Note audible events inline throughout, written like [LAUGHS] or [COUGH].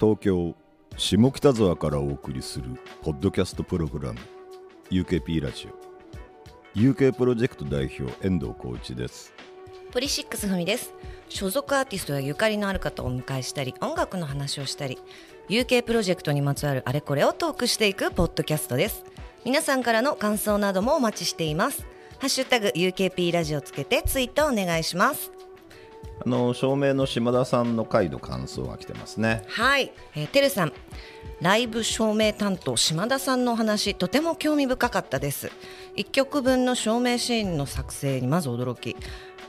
東京下北沢からお送りするポッドキャストプログラム UKP ラジオ。UK プロジェクト代表遠藤浩一です。ポリシックスふみです。所属アーティストやゆかりのある方をお迎えしたり音楽の話をしたり UK プロジェクトにまつわるあれこれをトークしていくポッドキャストです。皆さんからの感想などもお待ちしています。ハッシュタグ UKP ラジオつけてツイートお願いします。あの照明の島田さんの回の感想が来てますね。はい、えー、てるさん。ライブ照明担当島田さんのお話とても興味深かったです。1曲分の照明シーンの作成にまず驚き。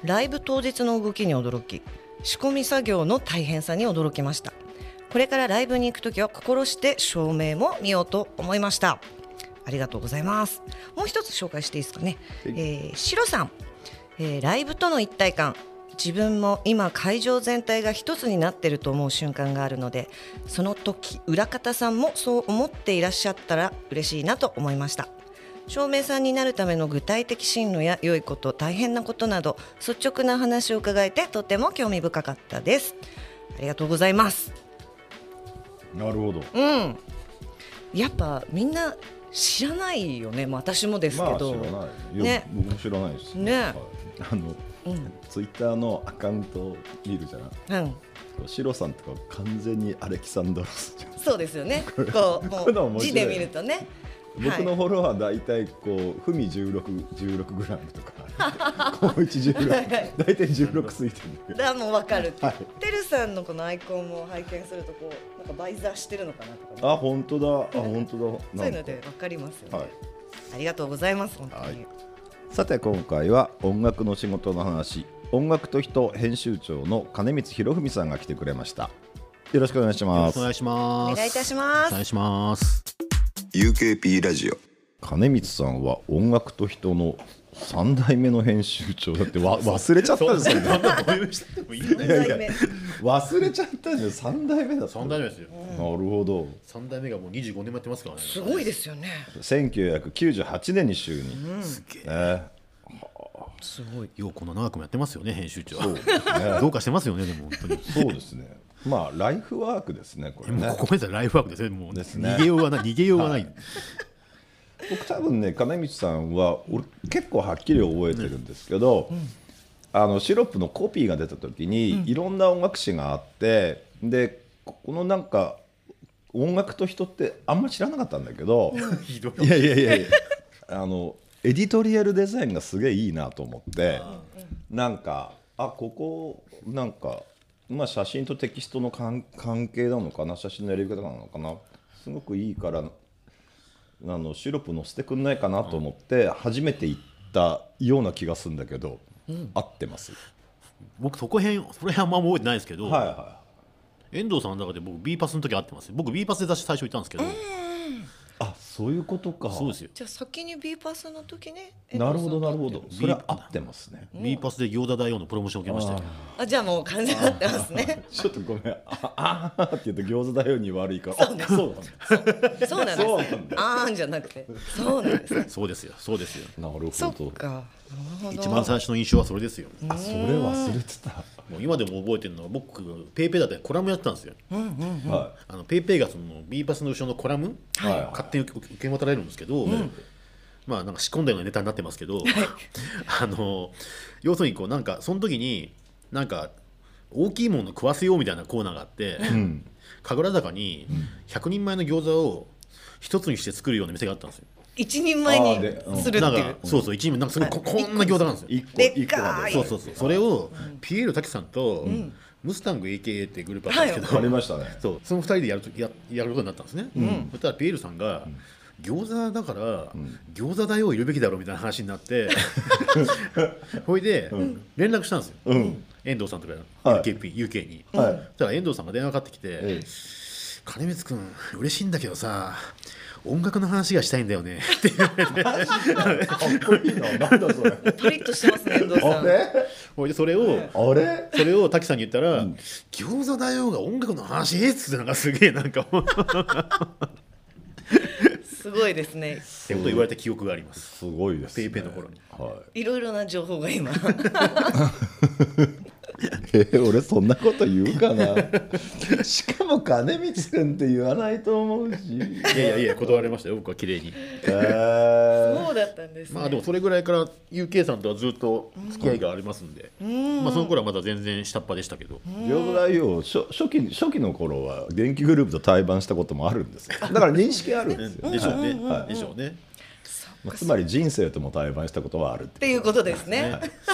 ライブ当日の動きに驚き。仕込み作業の大変さに驚きました。これからライブに行くときは心して照明も見ようと思いました。ありがとうございます。もう一つ紹介していいですかね、えー、シロさん、えー、ライブとの一体感自分も今会場全体が一つになっていると思う瞬間があるのでその時裏方さんもそう思っていらっしゃったら嬉しいなと思いました。照明さんになるための具体的進路や良いこと大変なことなど率直な話を伺えてとても興味深かったです。ありがとうございます。なるほど。うん。やっぱみんな知らないよね、まあ、私もですけど、まあ、知らない。ね。僕も知らないです。ね、はい、あの、うん、ツイッターのアカウント見るじゃん、うん、シロさんとか完全にアレキサンドロスじゃん。そうですよね。[LAUGHS] こうもう字で見るとね。僕のフォロワー大体こうふみ十六十六グラムとか、[LAUGHS] こう一十六大体十六ついてる。だもうわかる。はい、てるさんのこのアイコンも拝見するとこうなんかバイザーしてるのかなとか、ね、あ本当だ。あ本当だ。[LAUGHS] そういうのでわかりますよね、はい。ありがとうございます本当に。はい、さて今回は音楽の仕事の話、音楽と人編集長の金光博文さんが来てくれました。よろしくお願いします。お願いします。お願いいたします。お願いします。UKP ラジオ金光さんは音楽と人の三代目の編集長だってわ忘れちゃったんですよね。忘れちゃったんですよ三代目だ三代目ですよ。なるほど。三代目がもう二十五年もやってますからね。すごいですよね。千九百九十八年に就任。うん、すげえ。ねすごい。ようこの長くもやってますよね編集長。そう、ね、どうかしてますよねでも本当に。そうですね。まあライフワークですねこれね。ここまでライフワークですねもうですね。逃げようがない逃げようがない。はい僕多分ね金光さんは俺結構はっきり覚えてるんですけど、うん、あのシロップのコピーが出た時に、うん、いろんな音楽誌があってでこのなんか音楽と人ってあんま知らなかったんだけど、いやいやいやいやあのエディトリアルデザインがすげえいいなと思って、なんかあここなんか、まあ、写真とテキストの関係なのかな写真のやり方なのかなすごくいいからあのシロップ乗せてくんないかなと思って初めて行ったような気がするんだけど、うん、合ってます？僕そこへんそれはあんま覚えてないですけど、はいはい、遠藤さんの中で僕 B パスの時合ってます。僕 B パスで最初行ったんですけど、あそういうことか。そうですよ。じゃあ先に B パスの時ねなるほどなるほど。それは合ってますね、B パスで餃子大王のプロモーション受けましたよ。あじゃあもう完全に合ってますね。[LAUGHS] ちょっとごめん。ああって言うと餃子大王に悪いから。そうねそうそうなんです。あーんじゃなくて。そうなんですそうですよ。そうですよ。なるそほどっか。一番最初の印象はそれですよ。あそれ忘れてた。もう今でも覚えてるのは僕ペイペイだってコラムやってたんですよ、はあのペイペイがその B パスの後ろのコラム、はい。勝手に受け渡られるんですけど、まあなんか仕込んだようなネタになってますけど [LAUGHS] あの要するにこうなんかその時になんか大きいもの食わせようみたいなコーナーがあって、ん。神楽坂に100人前の餃子を一つにして作るような店があったんですよ。一人前にするっていう。かそうそう一人前なんかすごいここんな餃子なんですよ。い一個でっ一個そうそうそう。それをピエール滝さんと、ムスタング AKA ってグループあったんですけど、ありましたね。そう。その二人でやるとややることになったんですね、そしたらピエールさんが、餃子だから、餃子代をいるべきだろうみたいな話になって [LAUGHS] ほいで、連絡したんですよ、遠藤さんとかはい。UKP、UK に、はい。そしたら遠藤さんが電話かかってきて、ええ。金光君嬉しいんだけどさ音楽の話がしたいんだよね。って言われて。[LAUGHS] かっこいいな。なんだそれ。パリッとしてますね遠藤さんほいでそれをあれ？それを滝さんに言ったら「餃子だよ」が音楽の話？っつってなんかすげえなんかすごいですね。ってことを言われた記憶があります。すごいです、ね、ペイペイの頃に。はいろいろな情報が今 [LAUGHS] え [LAUGHS] ー俺そんなこと言うかな。しかも金光君って言わないと思うし。いやいやいや断られましたよ。僕は綺麗に。えー。そうだったんですね。まあでもそれぐらいから UK さんとはずっと付き合いがありますんで、まあその頃はまだ全然下っ端でしたけど、餃子大王初初期初期の頃は電気グループと対バンしたこともあるんですよ。[LAUGHS] だから認識あるんですよ、でしょうね、はいでしょうねまあつまり人生とも対バンしたことはあるっってていうことですね。[LAUGHS]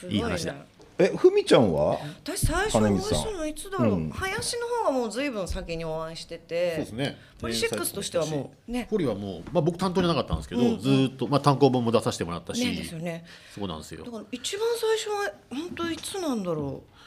すごいい話だ。えふみちゃんは？私最初お会いしたのいつだろう、うん。林の方がもうずいぶん先にお会いしてて。そうですね。ポリシックスとしてはもうね。ポリはもう、まあ、僕担当じゃなかったんですけど、ずーっと、まあ、単行本も出させてもらったし、ねですよね。そうなんですよ。だから一番最初は本当いつなんだろう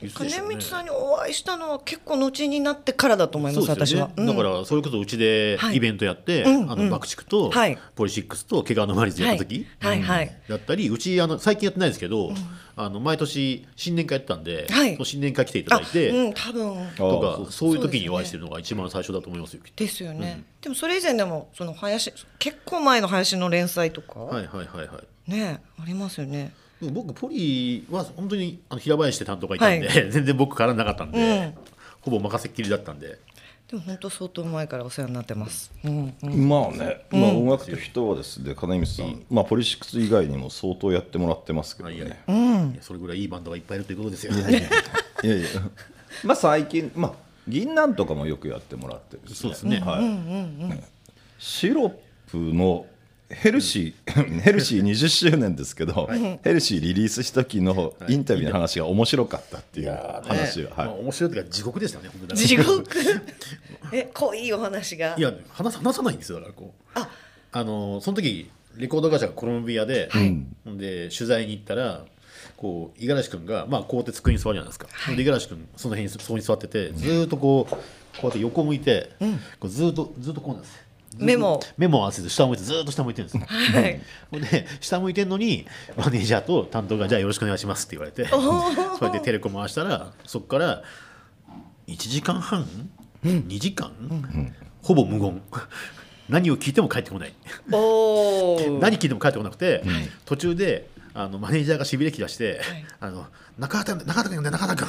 金光さんにお会いしたのは結構後になってからだと思います私は、うん。だからそれこそうちではい。イベントやって、あの爆竹と、はい。ポリシックスと毛皮のマリズやった時、はいはいはい。だったりうちあの最近やってないですけど、あの毎年新年会やってたんで、新年会来ていただいて、うん多分。とかあそう。いう時にお会いしてるのが一番最初だと思いますよですよね、でもそれ以前でもその林結構前の林の連載とか、はいはいはいはい。ねありますよね僕ポリは本当にあの平林って担当がいたんで、全然僕からなかったんで、うん。ほぼ任せっきりだったんで。でも本当相当前からお世話になってます、うんうん。まあね、まあ音楽と人はですね金光さん、まあポリシックス以外にも相当やってもらってますけどね、いやいや。うん。いやそれぐらいいいバンドがいっぱいいるということですよ。いやいや。いやまあ最近まあ銀杏とかもよくやってもらってるしそうですね。はい。シロップのヘルシー、[LAUGHS] ヘルシー20周年ですけど、ヘルシーリリースした時のインタビューの話が面白かったっていう話を、まあ、はい、面白いというか地獄でしたね地獄。[LAUGHS] え濃いお話が。いや話さ話さないんですよだからこう。あ。あのその時レコード会社がコロンビアで、で取材に行ったらこう五十嵐君が、まあ、こうやって机に座るじゃないですか、で五十嵐君その辺にそこに座っててずーっとこうこうやって横向いて、こうずーっとずーっとこうなんですメモ。メモを合わせて下を向いてずーっと下向いてるんですよ。[LAUGHS] はい。で下向いてんのにマネージャーと担当が「じゃあよろしくお願いします」って言われて。[LAUGHS] それでテレコ回したらそこから1時間半、2時間、ほぼ無言。何を聞いても帰ってこない。おお [LAUGHS] 何聞いても帰ってこなくて、途中であのマネージャーがしびれ切らして「あの中畑中畑君呼んで中畑君」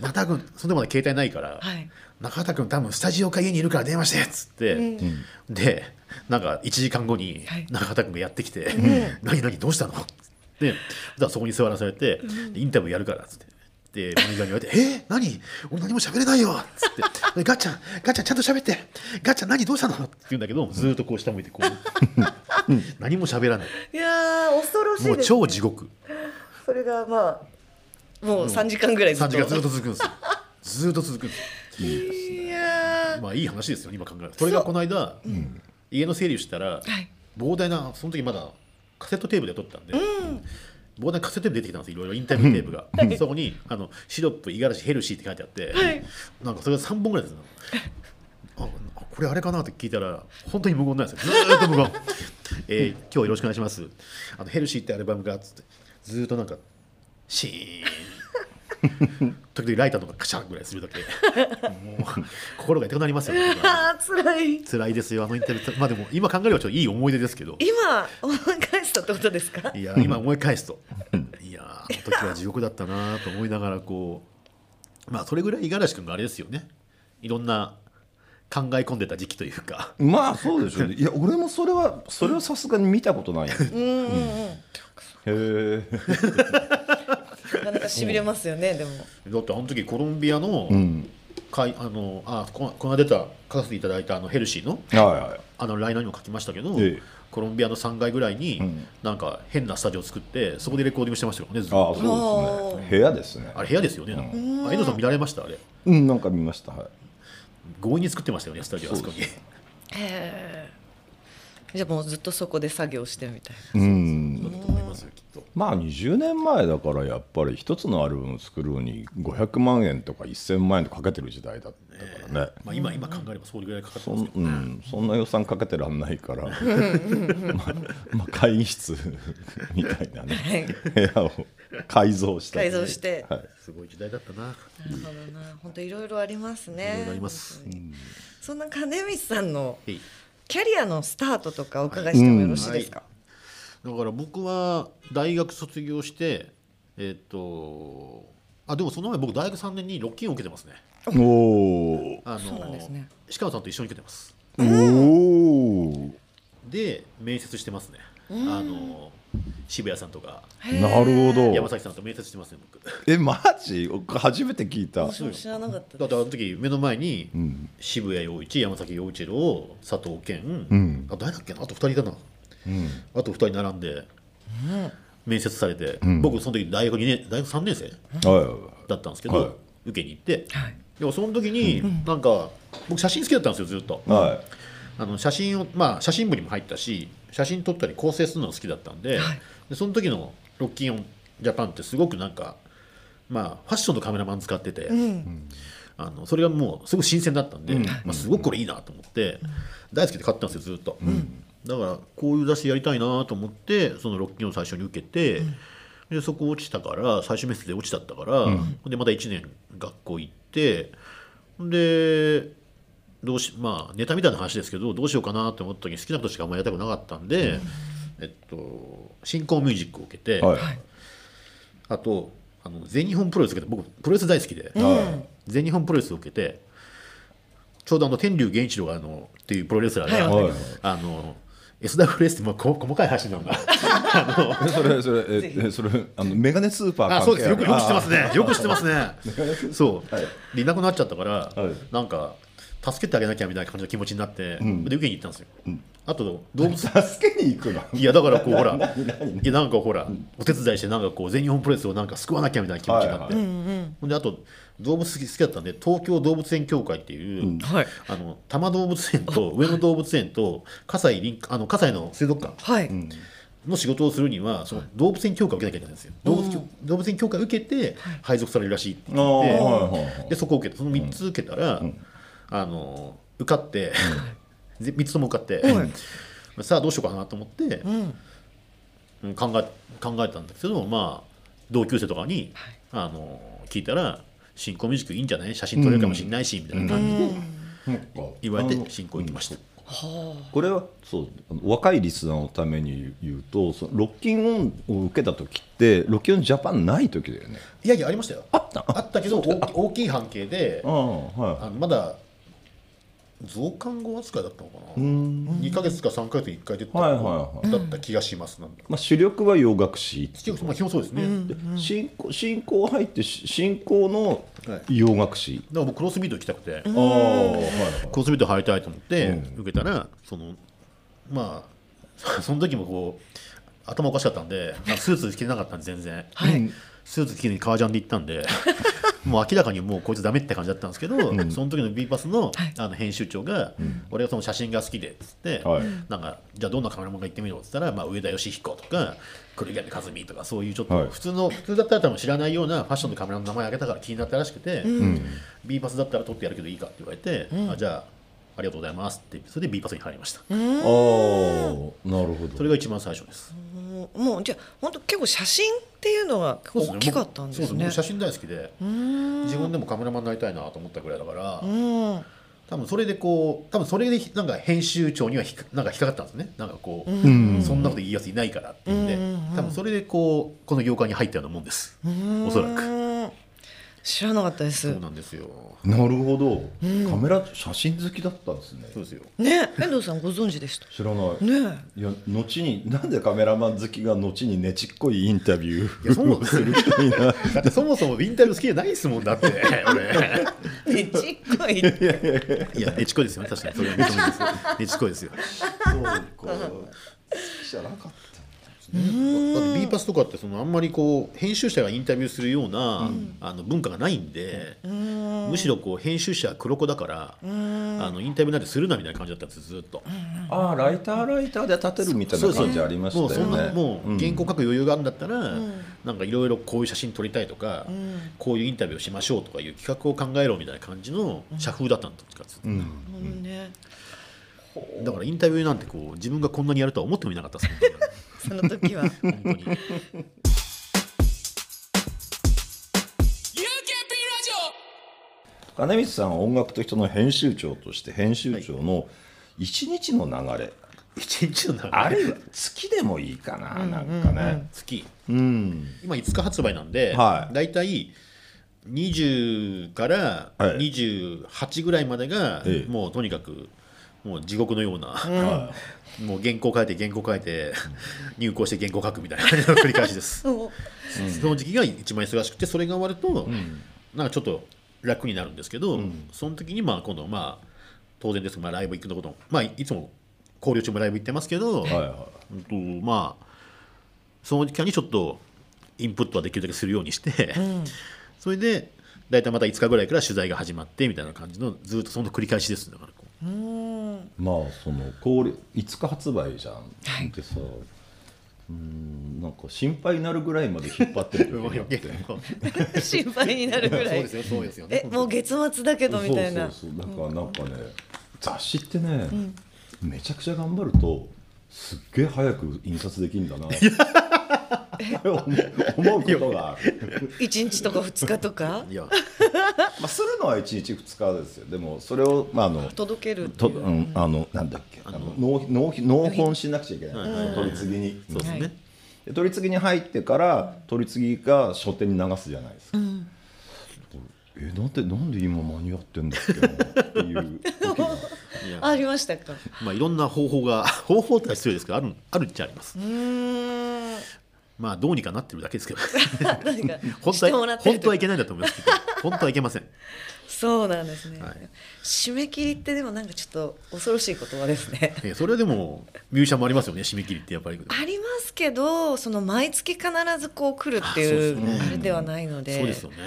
中畑君そんでまで携帯ないから、はい中畑君多分スタジオか家にいるから電話してっつって、でなんか1時間後にはい中畑君がやってきて「何何どうしたの?」でそこに座らされて「インタビューやるから」っつって。でマネージャーに言われて「えー、何俺何も喋れないよ」っつってで「ガッチャンガッチャンちゃんと喋ってガッチャン何どうしたの?」って言うんだけどずーっとこう下向いてこう何も喋らないいやー恐ろしいもう超地獄それがまあもう3時間ぐらいず3っと時間ずっと続くんですよずーっと続くんですよいやー。まあいい話ですよ今考えると。それがこの間、家の整理をしたら、はい。膨大なその時まだカセットテープで撮ってたんで、膨大なカセットテープ出てきたんですいろいろインタビューテープが、そこにあの「シロップ五十嵐ヘルシー」って書いてあって、はい。なんかそれが3本ぐらいですよ。[LAUGHS] ああこれあれかなって聞いたら本当に無言なんですよ。ずーっと無言、えー今日はよろしくお願いします。あのヘルシーってアルバムがつってずーっとなんかシーン [LAUGHS] 時々ライターとかカシャンぐらいするだけもう心が痛くなりますよね。[LAUGHS] あー辛い。辛いですよあのインタビュー。まあでも今考えればちょっといい思い出ですけど。今思い返したってことですか？いや今思い返すと。いやあの時は地獄だったなと思いながらこうまあそれぐらい五十嵐君があれですよね。いろんな考え込んでた時期というか。まあそうでしょうね。いや俺もそれはそれはさすがに見たことないよ。うん。うんうんへえ [LAUGHS] なかなかしびれますよねでも。だってあの時コロンビアのうん。かいあのあここの間出た書かせていただいたあのヘルシーのはいはい。あのライナーにも書きましたけど、ええ。コロンビアの3階ぐらいに、ん。なんか変なスタジオを作ってそこでレコーディングしてましたよねずっああとそうですね。部屋ですね。あれ部屋ですよねあ遠藤さん見られましたあれ。うんなんか見ました。はい。強引に作ってましたよねスタジオあそこに。へえじゃあもうずっとそこで作業してみたいうん。だと思いますよまあ20年前だからやっぱり一つのアルバム作るのに500万円とか1000万円とかかけてる時代だったからね、まあ、今今考えればそれぐらいかかってそんますけど、うん、そんな予算かけてらんないから。[LAUGHS] [LAUGHS] まあ、まあ会議室みたいなね。部屋を改造したり改造して。はい、すごい時代だったな。なるほどな。本当いろいろありますね。いろいろあります。本当に。そんな金光さんのキャリアのスタートとかお伺いしてもよろしいですか、だから僕は大学卒業してえっ、とあでもその前僕大学3年にロッキンを受けてますね。おおあそうなんですね。鹿野さんと一緒に受けてます。おおで面接してますね。あの渋谷さんとか。なるほど。山崎さんと面接してますね僕。えマジ？僕初めて聞いた。私も知らなかっただってあの時目の前にん。渋谷陽一山崎陽一郎佐藤健、ん。あ誰だっけな？あと2人いたな。うんあと2人並んで面接されて、ん。僕その時大学2年大学3年生だったんですけど、はい。受けに行ってはい。でもその時になんか僕写真好きだったんですよずっと。はい。あの写真をまあ写真部にも入ったし写真撮ったり構成するのが好きだったんで,、はい。でその時のロッキンオンジャパンってすごくなんかまあファッションのカメラマン使ってて、うん。あのそれがもうすごい新鮮だったんで、まあ、すごくこれいいなと思って、大好きで買ったんですよずっと、だからこういう雑誌やりたいなと思ってそのロッキンを最初に受けて、でそこ落ちたから最終面接で落ちちゃったから、でまた1年学校行ってでどうしまあネタみたいな話ですけどどうしようかなと思った時に好きなことしかあんまりやりたくなかったんで、えっと、新興ミュージックを受けて、はい。あとあの全日本プロレス受けて僕プロレス大好きで、は全日本プロレスを受けてちょうどあの天竜源一郎があのっていうプロレスラーが、はいはい。あの SWS ってまあこ細かい話なんだ。えそれそれええそれあのメガネスーパー関係。あそうです。よくよく知ってますね。ねよく知ってますね。そう、はい。でいなくなっちゃったから、はい。なんか助けてあげなきゃみたいな感じの気持ちになって、で受けに行ったんですよ、あと動物。助けに行くの？いやだからこうほら [LAUGHS] いやなんかほらお手伝いしてなんかこう全日本プロレスをなんか救わなきゃみたいな気持ちになって、はいほんであと動物好き好きだったんで東京動物園協会っていう、はい。あの多摩動物園と上野動物園と葛西臨あの葛西の水族館はい、の仕事をするにはその動物園協会を受けなきゃいけないんですよ。動物協動物園協会を受けて配属されるらしいって言って、はいはいはいでそこを受けてその3つ受けたら、あの受かって、[LAUGHS] ぜ3つとも受かって、さあどうしようかなと思って、うん。うん考え考えたんだけどまあ同級生とかに、あの聞いたら「新興ミュージックいいんじゃない？写真撮れるかもしれないし」みたいな感じで。言われて新興行きました。これはそうあの若いリスナーのために言うとそのロッキンオンを受けた時ってロッキンオンジャパンない時だよね。いやいやありましたよ。あった。あったけど大き大きい半径でああはい。あのまだ増刊号扱いだったのかな？うん。2か月か3か月に1回出てた。はいはいはい。だった気がします。なんだまあ主力は洋楽史。まあ基本そうですね、だか進行進行入ってし進行のはい。洋楽史。ら僕クロスビート行きたくて、ああはいクロスビート入りたいと思ってうん。受けたら、そのまあその時もこう頭おかしかったんで、まあスーツ着てなかったんで全然、はいスーツ着てに革ジャンで行ったんで [LAUGHS] もう明らかにもうこいつダメって感じだったんですけど、その時の B パスのあの編集長が、俺がその写真が好きでっつって、はい。なんかじゃあどんなカメラマンが行ってみようっつったら、まあ、上田義彦とか黒柳和美とかそういうちょっはい。と普通の、普通だったら多分知らないようなファッションのカメラの名前挙げたから気になったらしくて、B パスだったら撮ってやるけどいいかって言われて、あじゃあありがとうございますってそれで B パスに入りました、ああなるほど。それが一番最初ですもうもうじゃあ本当結構写真っていうのが大きかったんですね。そう僕写真大好きで自分でもカメラマンになりたいなと思ったぐらいだから、うん。多分それでこう多分それでなんか編集長にはひかなんか引っかかったんですね。なんかこう、ん。そんなこと言いやついないからっていうんで、多分それでこうこの業界に入ったようなもんです、おそらく。うん知らなかったです。そうなんですよ。なるほど。カメラ写真好きだったんですね。そうですよ。ね遠藤さんご存知でした？知らない。ね。いや後になんでカメラマン好きが後にねちっこいインタビューをする人になだってそもそもインタビュー好きじゃないですもんだって。俺 [LAUGHS] えちっこい。いやねちっこいですよね確かに。それは認めますねちっこいですよ。そうか。好きじゃなかっだって B パスとかってそのあんまりこう編集者がインタビューするような、あの文化がないんでむしろこう編集者は黒子だからあのインタビューなんてするなみたいな感じだったんですずっと。たああライターライターで立てるみたいな感じ。ありましたよねもうそんなもううん原稿書く余裕があるんだったら、なんかいろいろこういう写真撮りたいとか、こういうインタビューをしましょうとかいう企画を考えろみたいな感じの社風だったんですか、うん。ね。だからインタビューなんてこう自分がこんなにやるとは思ってもいなかったです [LAUGHS] その時は。[LAUGHS] 本金光さんは音楽と人の編集長として編集長の一日の流れ。一日の中あれは月でもいいかな、なんかね。月。うん。今5日発売なんで、はい。だいたい20からはい。28ぐらいまでが、ええ。もうとにかくもう地獄のような、はもう原稿書いて原稿書いて入稿して原稿書くみたいな繰り返しです。[LAUGHS] その時期が一番忙しくてそれが終わると、なんかちょっと楽になるんですけど、その時にまあ今度まあ当然ですが、まあ、ライブ行くのことまあいつも交流中もライブ行ってますけど、はいはうんとまあその期間にちょっとインプットはできるだけするようにして、それで大体また5日ぐらいから取材が始まってみたいな感じのずっとその繰り返しです。だからこうまあその氷5日発売じゃん、でさうんなんか心配になるぐらいまで引っ張ってる [LAUGHS] [LAUGHS] 心配になるぐらい。そうですよそうですよ。ねえもう月末だけどみたいな。そうそうそう。だからなんかね、雑誌ってね、めちゃくちゃ頑張るとすっげえ早く印刷できるんだな [LAUGHS] 思うことがある、1日とか2日とか？いや。まあ、するのは1日2日ですよ。でもそれを、まあ、あの届けると、いう。うん、あのなんだっけ？あの納納納本しなくちゃいけない、はいはいはい。取り次ぎに、そうですね、はい。で取り次ぎに入ってから取り次ぎが書店に流すじゃないですか、えなんでなんで今間に合ってんだっけなっていう時ありましたか？まあいろんな方法が方法ってのは失礼ですけどあるあるっちゃあります。うーんまあどうにかなってるだけですけど。[LAUGHS] [LAUGHS] 本当は本当はいけないんだと思いますけど。本当はいけません。そうなんですね、はい。締め切りってでもなんかちょっと恐ろしい言葉ですね。えそれはでもミュージシャンもありますよね。締め切りってやっぱり。ありますけどその毎月必ずこう来るっていうあれではないので。そうですよね、う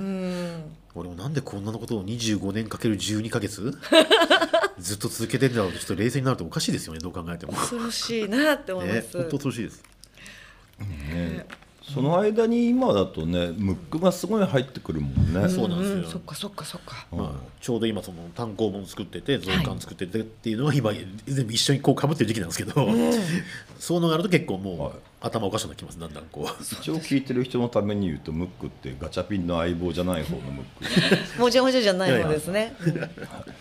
ん。俺もなんでこんなことを25年かける12か月 [LAUGHS] ずっと続けてんだろうとちょっと冷静になるとおかしいですよね。どう考えても。恐ろしいなって思います、ね本当恐ろしいですねその間に今だとねムックがすごい入ってくるもんね、そうなんですよ。んそっかそっかそっか。まあ、ちょうど今その単行本作ってて増刊作っててっていうのは今全部一緒にこうかぶってる時期なんですけど、そういうのがあると結構もう、はい。頭おかしくなってきますだんだんこう。一応聞いてる人のために言うとムックってガチャピンの相棒じゃない方のムック。[LAUGHS] もじゃもじゃじゃない方ですね。うん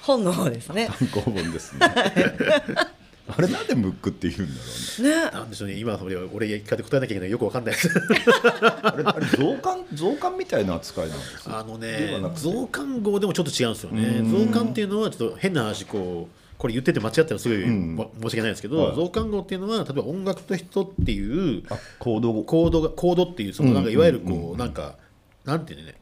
本の方ですね。単行本ですね [LAUGHS] あれなんでムックって言うんだろうね。ね。なんでしょうね。今それ俺言い方答えなきゃいけないよ。くわかんない。ですあれあれ増刊増刊みたいな扱いなんですよ。あのね増刊号でもちょっと違うんですよね。うん。増刊っていうのはちょっと変な話こうこれ言ってて間違ったらすごい、うん。も申し訳ないですけど、はい。増刊号っていうのは例えば音楽と人っていうあ行動。コードがコードっていうそのなんかうん。いわゆるこうん。うなんかなんていうのね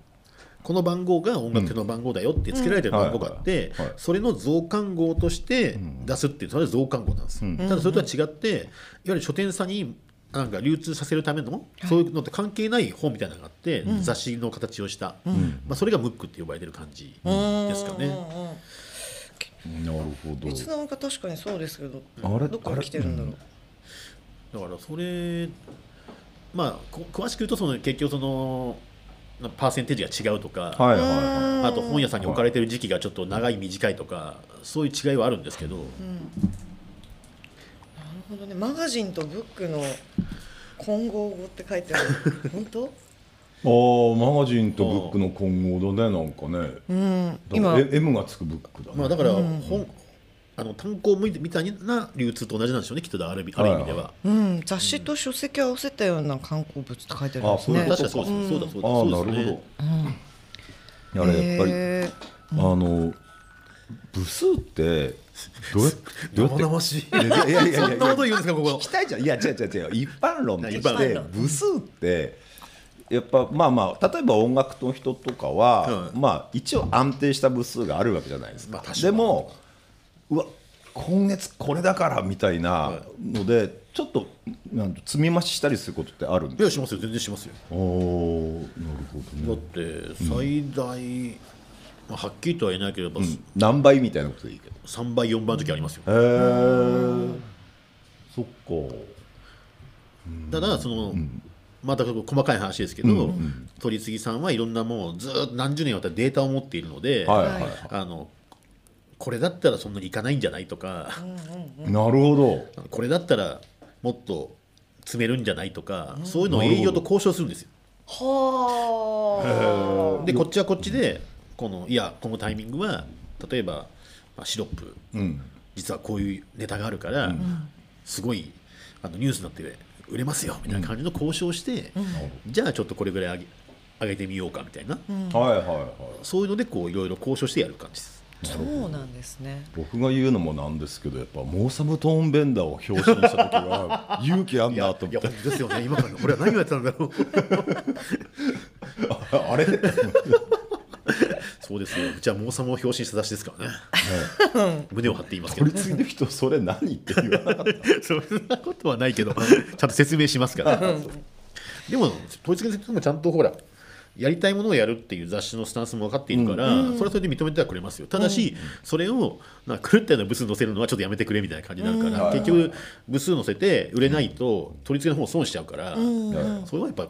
この番号が音楽の番号だよって付けられてる番号があってそれの増刊号として出すっていうそれは増刊号なんです。ようん。ただそれとは違っていわゆる書店さんになんか流通させるためのそういうのって関係ない本みたいなのがあって雑誌の形をした。まあそれがムックって呼ばれてる感じですかね。なるほど。いつの間確かにそうですけどあれ？どこから来てるんだろう。だからそれまあこ詳しく言うとその結局そのなパーセンテージが違うとか、はいはいはあと本屋さんに置かれてる時期がちょっと長い短いとかそういう違いはあるんですけど、なるほどね。マガジンとブックの混合語って書いてある。[LAUGHS] 本当？いあーマガジンとブックの混合だねなんかね。うん。今。今 M がつくブックだね。まあ、だから本、あの単行本みたいな流通と同じなんでしょうねきっとある意味ある意味では。うん、雑誌と書籍を合わせたような観光物って書いてあるんですね。あそういうこと確かにそうそうだそうだそうですね。るほど、あれやっぱり、へあの部数ってどうやどうやって？生々しい。いやいやいやいやそんなこと言うんですかここ。聞きたいじゃん。いや違う違う違う。一般論とし一般て論。部数ってやっぱまあまあ例えば音楽の人とかは、うんまあ一応安定した部数があるわけじゃないですか,、まあ確かに。でもうわ今月これだからみたいなので、ちょっとなんと積み増ししたりすることってあるんですいやしますよ。全然しますよ。おおなるほどだねって最大、まあ、はっきりとは言えないければ、何倍みたいなことでいいけど。3倍4倍の時ありますよ。へえそっか。ただその、また細かい話ですけど、取り次ぎさんはいろんなもうずっと何十年にわたってデータを持っているので、はいはいはい、あのこれだったらそんなにいかないんじゃないとか、なるほど。これだったらもっと詰めるんじゃないとか、そういうのを営業と交渉するんですよ。はあ。でこっちはこっちでこのいやこのタイミングは例えば、まあ、シロップ。うん。実はこういうネタがあるから、すごいあのニュースになって売れますよみたいな感じの交渉をして、じゃあちょっとこれぐらい上げ上げてみようかみたいな、はいはいはい。そういうのでこういろいろ交渉してやる感じです。そう。なんですね。僕が言うのもなんですけどやっぱモーサムトーンベンダーを表紙にした時は勇気あんなと思って。いや本当ですよね。今から。俺は何をやってたんだろう。[LAUGHS] あれ？そうですよ。うちはモーサムを表紙にした雑誌ですからね。胸を張って言いますけど。取り次いでる人それ何って言わなかった。[LAUGHS] そんなことはないけど。ちゃんと説明しますから。でも統一決もちゃんとほらやりたいものをやるっていう雑誌のスタンスも分かっているから、それはそれで認めてはくれますよ。ただし、それをな狂ったような部数載せるのはちょっとやめてくれみたいな感じになるから、うん。結局部数載せて売れないと取り付けの方損しちゃうから、それはやっぱ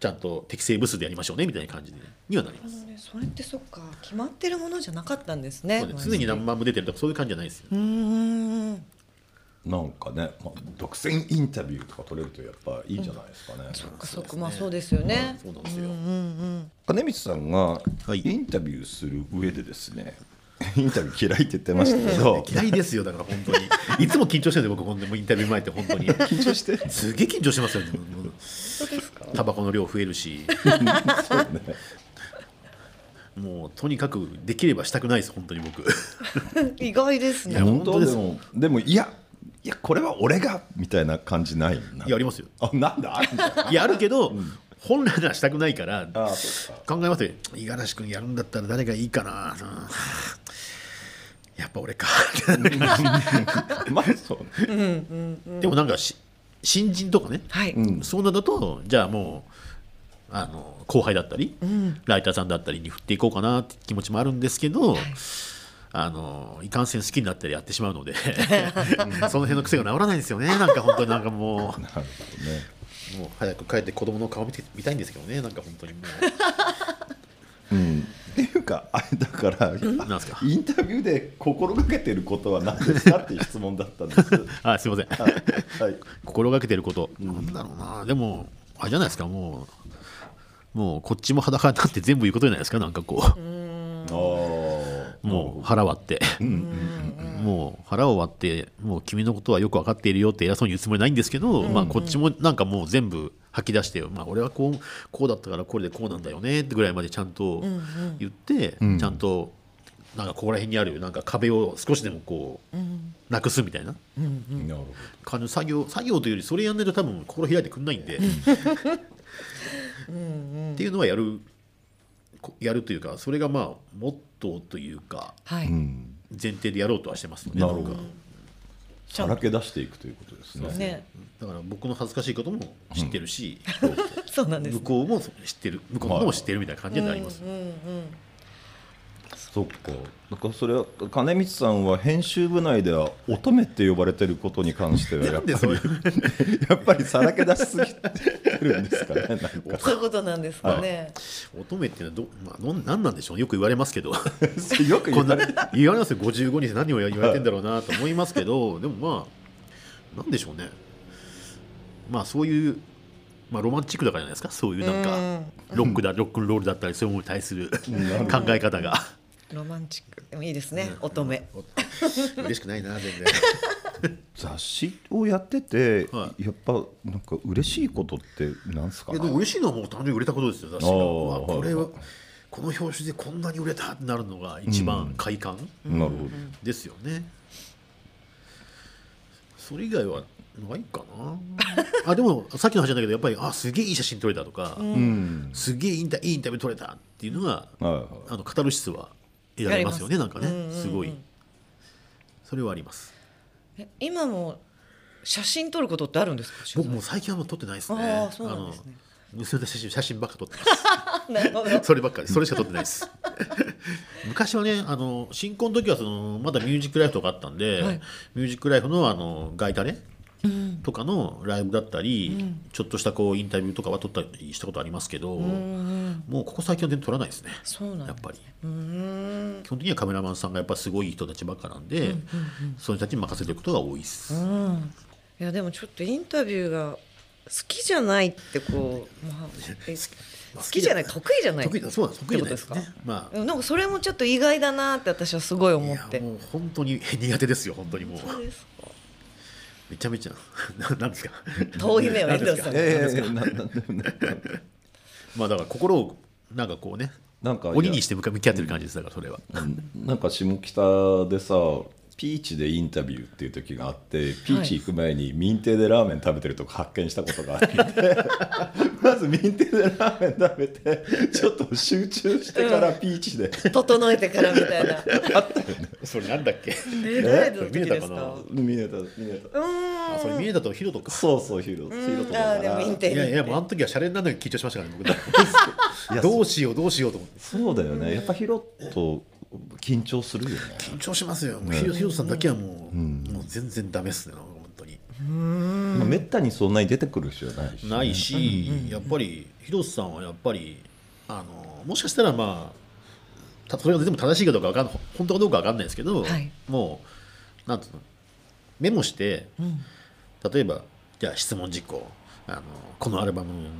ちゃんと適正部数でやりましょうねみたいな感じにはなります。それってそっか決まってるものじゃなかったんですねね常に何万部出てるとかそういう感じじゃないですよ。うーんなんかね、まあ、独占インタビューとか取れるとやっぱいいじゃないですかね、そっかそっか。まあそうですよね。そうなんですよ。金光さんがはい。インタビューする上でですね、[LAUGHS] インタビュー嫌いって言ってましたけど。[LAUGHS] 嫌いですよだから本当に。いつも緊張してるんで僕本当インタビュー前って本当に。緊張してすげえ緊張してますよもうタバコの量増えるし。そうね。もうとにかくできればしたくないです本当に僕。[LAUGHS] 意外ですね。本当本当でもでもいやいやこれは俺がみたいな感じないな。いやありますよ。あなんだ？あるんだいやあるけど、本来ならしたくないから考えますよ。五十嵐君やるんだったら誰がいいかな、う [LAUGHS] んやっぱ俺か。[LAUGHS] まあそう。ねでもなんかし新人とかね、はい、うん。そうなんだとじゃあもうあの後輩だったり、ライターさんだったりに振っていこうかなって気持ちもあるんですけど、あのいかんせん好きになってやってしまうので [LAUGHS] その辺の癖が治らないんですよね。なんか本当になんかもなるほどね。うもう早く帰って子供の顔見てみたいんですけどね。なんか本当にもう。ん。っていうかあれだからなんですか？インタビューで心がけてることは何ですかっていう質問だったんです。う [LAUGHS] あすいません。はい。心がけてること、なんだろうな。でもあれじゃないですか。もうもうこっちも裸になって全部言うことじゃないですか。なんかこう。あーもう腹割って、もう腹を割って、もう君のことはよく分かっているよって偉そうに言うつもりないんですけど、まあこっちもなんかもう全部吐き出して、まあ俺はこうこうだったからこれでこうなんだよねってぐらいまでちゃんと言って、ちゃんとなんかここら辺にあるなんか壁を少しでもこう、なくすみたいな。作業作業というよりそれやんないと多分心開いてくんないんで。っていうのはやるこやるというかそれがまあモットーというかはい、前提でやろうとはしてますのでなるほど。んかちゃん。とさらけ出していくということですね。ね。だから僕の恥ずかしいことも知ってるし、そうなんです、向こうも知ってる向こうのことも知ってるみたいな感じになります、そっか。だからそれは金光さんは編集部内では乙女って呼ばれてることに関してはやっぱり [LAUGHS] やっぱりさらけ出しすぎてるんですかねなんか。そういうことなんですかね、乙女っていうのはど、まあ、の何なんでしょう？ねよく言われますけど。[LAUGHS] よくこんな言われ言われますよ。55にして何を言われてんだろうなと思いますけど。でもまあなんでしょうね。まあそういう、まあ、ロマンチックだからじゃないですか？そういうなんかロックだロックンロールだったりそういうものに対する考え方が。ロマンチック。でもいいですね、乙女。嬉しくないな全然。[LAUGHS] 雑誌をやってて、はやっぱなんか嬉しいことってなんですか？いやでも嬉しいのはもう単純に売れたことですよ雑誌が。これははいこの表紙でこんなに売れたってなるのが一番快感。なるほど。ですよね、それ以外はないかな。あでもさっきの話なんだけどやっぱりあすげえいい写真撮れたとか、うん。すげえいいインタいいインタビュー撮れたっていうのがはいはい。あのカタルシスは得られますよねやなんかねうんうんうん。すごい。それはあります。え今も写真撮ることってあるんですか？僕もう最近はもう撮ってないですね。あーそうなんですね。娘の写真写真ばっか撮ってます。[LAUGHS] そればっかりそれしか撮ってないです。[LAUGHS] 昔はねあの新婚の時はそのまだミュージックライフとかあったんで、はい。ミュージックライフのあのガイタレとかのライブだったり、ちょっとしたこうインタビューとかは撮ったりしたことありますけど、もうここ最近は全然撮らないですね。そうなんだ。やっぱり。うーん。基本的にはカメラマンさんがやっぱすごい人たちばっかなんで、そういう人たちに任せてることが多いです、うん。いやでもちょっとインタビューがきじゃないってこう、まあ、え [LAUGHS] 好きじゃない得意じゃない得意だそう得意じゃないですねまあ。なんかそれもちょっと意外だなって私はすごい思って。いやもう本当に苦手ですよ本当にもう。そうですかめちゃめちゃ。[LAUGHS] ななんですか？遠い目を遠藤さんええななんでもないまあだから心をなんかこうねなんか鬼にして向か向き合ってる感じです。だからそれは。なんか下北でさピーチでインタビューっていう時があってピーチ行く前に民邸でラーメン食べてるとこ発見したことがあって [LAUGHS] まず民邸でラーメン食べてちょっと集中してからピーチで、整えてからみたいな。[LAUGHS] それなんだっけ？見えたかな？見えた見えた。うーん。あそれ見えたとヒロトか？そうそうヒーローヒーローとかあーでもインテリいやいやもうあの時はシャレになるのに緊張しましたからね僕 [LAUGHS] いやど。うしようどうしようと思って。そうだよね。やっぱヒロと緊張するよね。緊張しますよ。ヒロヒさんだけはもう、もう全然ダメっすね。本当に。まあめったにそんなに出てくる人じゃないしね、ないし、やっぱり広瀬さんはやっぱりあのもしかしたらまあたそれがでも正しいかどうかわかんない本当かどうかわかんないですけど、はい。もうなんていうのメモして、例えばじゃあ質問事項あのこのアルバムの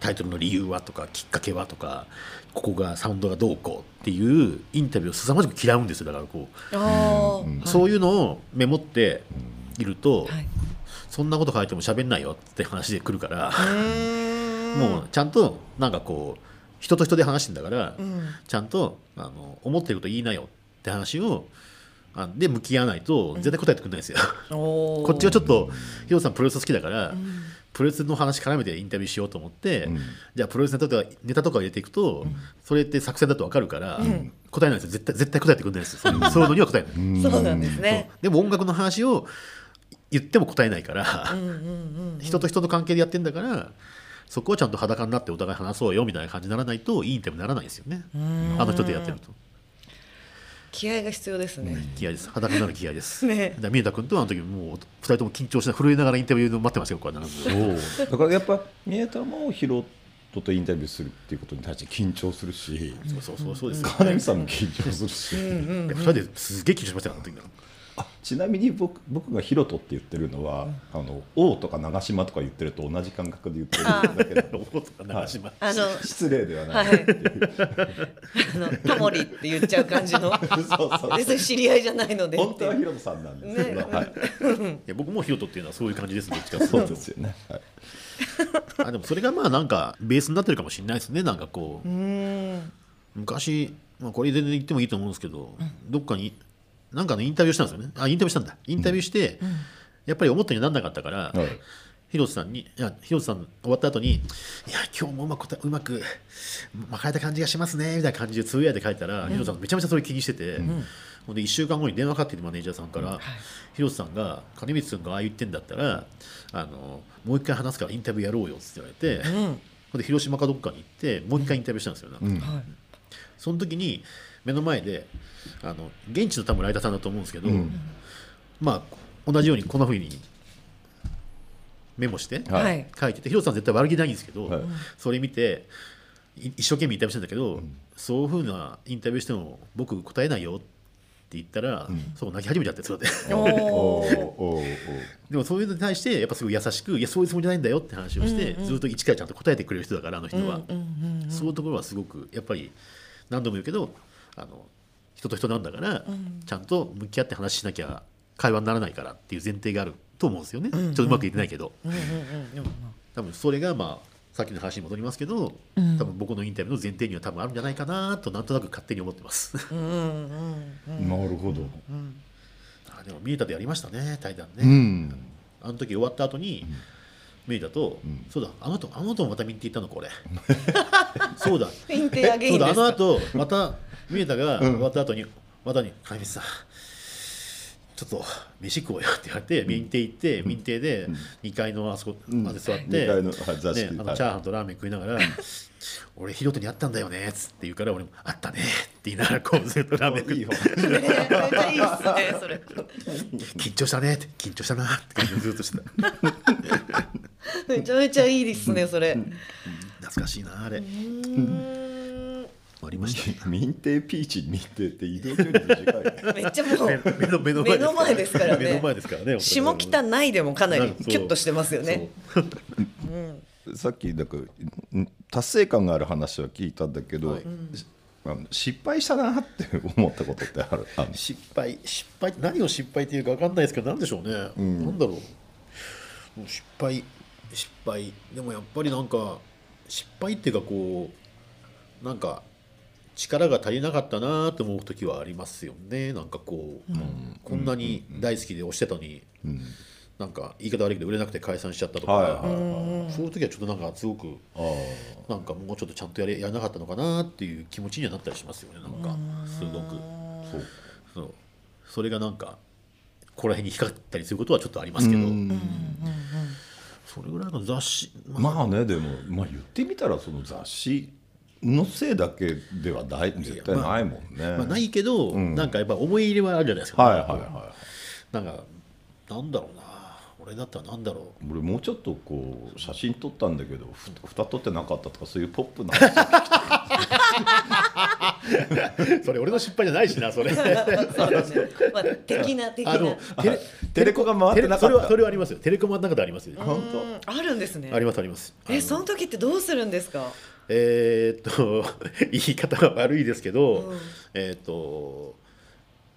タイトルの理由はとかきっかけはとかここがサウンドがどうこうっていうインタビューを凄まじく嫌うんですよ。だからこう、そういうのをメモっていると、はい。そんなこと書いても喋んないよって話で来るから。もうちゃんとなんかこう人と人で話してんだから、ん。ちゃんとあの思ってること言いなよって話をあで向き合わないと絶対答えてくれないですよ。おー。こっちはちょっとヒロさんプロレス好きだから、プロレスの話絡めてインタビューしようと思って、ん。じゃあプロレスネタとかネタとかを入れていくと、それって作戦だと分かるから、答えないですよ絶対絶対答えてくれないですよ。そういうのには答えない。そうなんですね。でも音楽の話を言っても答えないから、人と人の関係でやってんだからそこはちゃんと裸になってお互い話そうよみたいな感じにならないといいインタビューにならないですよね。あの人とやってると気合が必要ですね、気合です。裸になる気合です、[LAUGHS] ね。だから宮田君とはあの時もう2人とも緊張しない震えながらインタビューを待ってますよこれは。必ず [LAUGHS] だからやっぱ宮田もヒロトとインタビューするっていうことに対して緊張するしそうそうそうそうですよ、金見さんも緊張するし、いや2人ですげえ緊張しましたよあの時あちなみに僕僕がヒロトって言ってるのは、あの王とか長島とか言ってると同じ感覚で言ってるんだけどロボとか長島、あの [LAUGHS] 失礼ではない、はい。あのタモリって言っちゃう感じの。[LAUGHS] そうそう別に知り合いじゃないので本当はヒロトさんなんですけど、ね。はい、いや僕もヒロトっていうのはそういう感じですどっちかっていそうとですよね、はい、あでもそれがまあなんかベースになってるかもしれないですねなんかこう。うーん。昔、まあ、これ全然言ってもいいと思うんですけど、どっかになんかのインタビューしたんですよね。あインタビューしたんだ。インタビューして、やっぱり思ったようにならなかったから、はい。広瀬さんにいや広瀬さん終わった後に「いや今日もうまくうまくまかれた感じがしますね」みたいな感じでつぶやいて書いたら、広瀬さんめちゃめちゃそれ気にしてて、ほん。で1週間後に電話かかってきてマネージャーさんから、広瀬さんが「金光君がああ言ってんだったらあのもう一回話すからインタビューやろうよ」って言われて、ほんで広島かどっかに行ってもう一回インタビューしたんですよ、なんか。はい。その時に目の前であの現地の多分ライターさんだと思うんですけど、まあ同じようにこんなふうにメモして書いてて、広瀬さん絶対悪気ないんですけど、はい。それ見てい一生懸命インタビューしたんだけど、そういうふうなインタビューしても僕答えないよって言ったら、そう泣き始めちゃってそうで。[LAUGHS] [LAUGHS] でもそういうのに対してやっぱすごい優しく「いやそういうつもりじゃないんだよ」って話をして、ずっと一からちゃんと答えてくれる人だからあの人は、そういうところはすごくやっぱり何度も言うけどあの人と人なんだから、ちゃんと向き合って話しなきゃ会話にならないからっていう前提があると思うんですよね、ちょっとうまくいってないけど、多分それがまあさっきの話に戻りますけど、多分僕のインタビューの前提には多分あるんじゃないかなとなんとなく勝手に思ってます。うん。うん。なるほど。あでも見えたでやりましたね対談ね。うん。あの時終わった後に、見えたと、そうだあの後あの後もまた見に行ったのこれ [LAUGHS] そうだ。そうだあの後また見えたが終わった後にまたに「金光さんちょっと飯食おうよ」って言われて民邸行って民邸で2階のあそこまで座って、二階のはい座敷ね、あはい。のチャーハンとラーメン食いながら「俺ヒロトに会ったんだよね」っつって言うから俺も「あったね」って言いながらこうずっとラーメン食っていいよ。ねめっちゃいいっすねそれ緊張したねって緊張したなって感じをずっとしてた。[LAUGHS] めちゃめちゃいいですねそれ。懐かしいなあれありましたね。民邸ピーチ民邸って移動距離短いめっちゃもう目の目の目の前ですからね。目の前ですからね下北内でもかなりキュッとしてますよね。さっきなんかん達成感がある話は聞いたんだけど、あの失敗したなって思ったことってある？失敗失敗何を失敗っていうか分かんないですけど何でしょうね、なんだろう。失敗失敗。でもやっぱりなんか失敗っていうかこうなんか力が足りなかったなと思う時はありますよね。なんかこう、こんなに大好きで推してたのに、なんか言い方悪いけど売れなくて解散しちゃったとか、はいはいそういう時はちょっとなんかすごくなんかもうちょっとちゃんとやれやらなかったのかなっていう気持ちにはなったりしますよね。なんかすごく。そう。そう。それがなんかここら辺に引っかかったりすることはちょっとありますけど。それぐらいの雑誌まあ。まあねでも、まあ、言ってみたらその雑誌のせいだけではない絶対ないもんね。まあ、ないけど、なんかやっぱ思い入れはあるじゃないですか、はいはいはなんかなんだろうな俺だったらなんだろい。俺もうちょっとこう写真撮ったんだけどふ蓋撮ってなかったとかそういうポップな [LAUGHS] それ俺の失敗じゃないしなそれそうですね。まあ的な的な。あのテレテレコが回ってなかったテレそれはそれはありますよテレコ回ってなかったらありますよ、本うんあるんですね。ありますありますあえのその時ってどうするんですか？えーっと [LAUGHS] 言い方は悪いですけど、うん。えーっと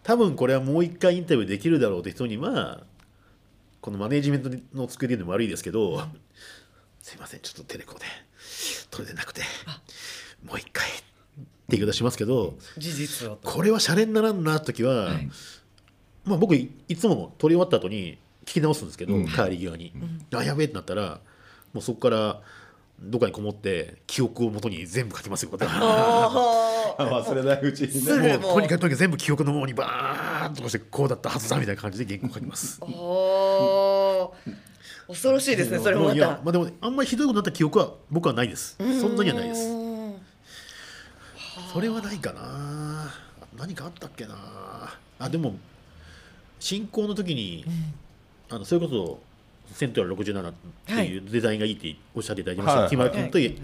多分これはもう一回インタビューできるだろうって人にはこのマネージメントの作りでも悪いですけど、すいませんちょっとテレコで取れてなくてもう一回って言い方しますけど事実をと。これはシャレにならんな時は、まあ、僕いいつも撮り終わった後に聞き直すんですけど、帰り際に、あやべえってなったらもうそこからどっかにこもって記憶をもとに全部書きますよ。忘 [LAUGHS] れないうちにすねぐもうとにかくとにかく全部記憶の方にバーンとこうしてこうだったはずだみたいな感じで原稿書きます。恐ろしいですね。それもまた。まあでもあんまりひどいことになった記憶は僕はないです。そんなにはないです。うんそれはないかな何かあったっけなあでも進行の時に、あのそれこそセントラル67っていうデザインがいいっておっしゃっていただきました、はい。木村君とはい。